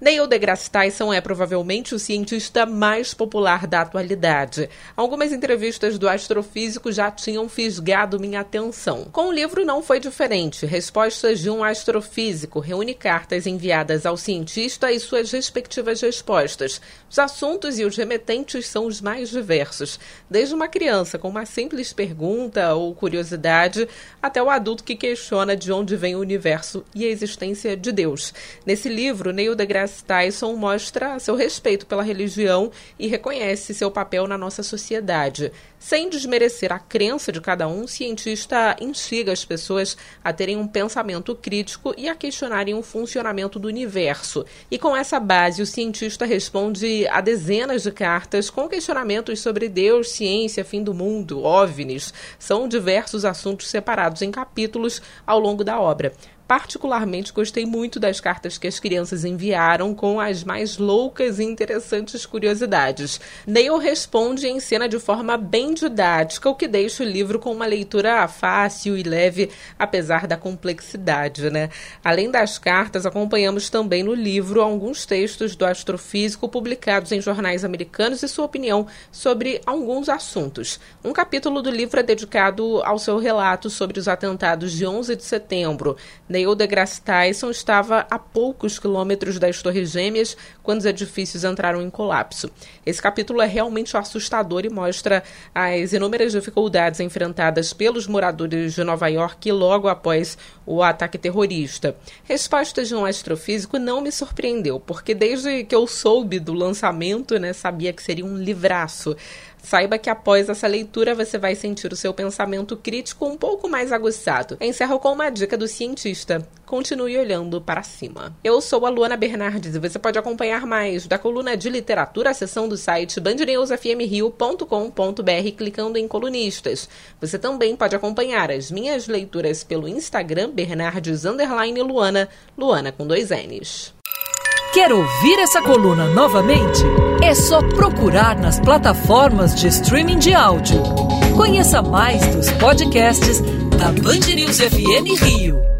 Neil deGrasse Tyson é provavelmente o cientista mais popular da atualidade. Algumas entrevistas do astrofísico já tinham fisgado minha atenção. Com o livro não foi diferente. Respostas de um astrofísico reúne cartas enviadas ao cientista e suas respectivas respostas. Os assuntos e os remetentes são os mais diversos, desde uma criança com uma simples pergunta ou curiosidade até o adulto que questiona de onde vem o universo e a existência de Deus. Nesse livro, Neil deGrasse Tyson mostra seu respeito pela religião e reconhece seu papel na nossa sociedade. Sem desmerecer a crença de cada um, o cientista instiga as pessoas a terem um pensamento crítico e a questionarem o funcionamento do universo. E com essa base, o cientista responde a dezenas de cartas com questionamentos sobre Deus, ciência, fim do mundo, OVNIs. São diversos assuntos separados em capítulos ao longo da obra. Particularmente gostei muito das cartas que as crianças enviaram com as mais loucas e interessantes curiosidades. Neil responde em cena de forma bem didática, o que deixa o livro com uma leitura fácil e leve, apesar da complexidade, né? Além das cartas, acompanhamos também no livro alguns textos do astrofísico publicados em jornais americanos e sua opinião sobre alguns assuntos. Um capítulo do livro é dedicado ao seu relato sobre os atentados de 11 de setembro. Neil deGrasse Tyson estava a poucos quilômetros das Torres Gêmeas quando os edifícios entraram em colapso. Esse capítulo é realmente assustador e mostra as inúmeras dificuldades enfrentadas pelos moradores de Nova York logo após o ataque terrorista. Respostas de um astrofísico não me surpreendeu, porque desde que eu soube do lançamento, né, sabia que seria um livraço. Saiba que após essa leitura você vai sentir o seu pensamento crítico um pouco mais aguçado. Encerro com uma dica do cientista. Continue olhando para cima. Eu sou a Luana Bernardes e você pode acompanhar mais da coluna de literatura, a seção do site bandnewsfmrio.com.br clicando em colunistas. Você também pode acompanhar as minhas leituras pelo Instagram Bernardes Luana, Luana com dois N's. Quer ouvir essa coluna novamente? É só procurar nas plataformas de streaming de áudio. Conheça mais dos podcasts da Band News FM Rio.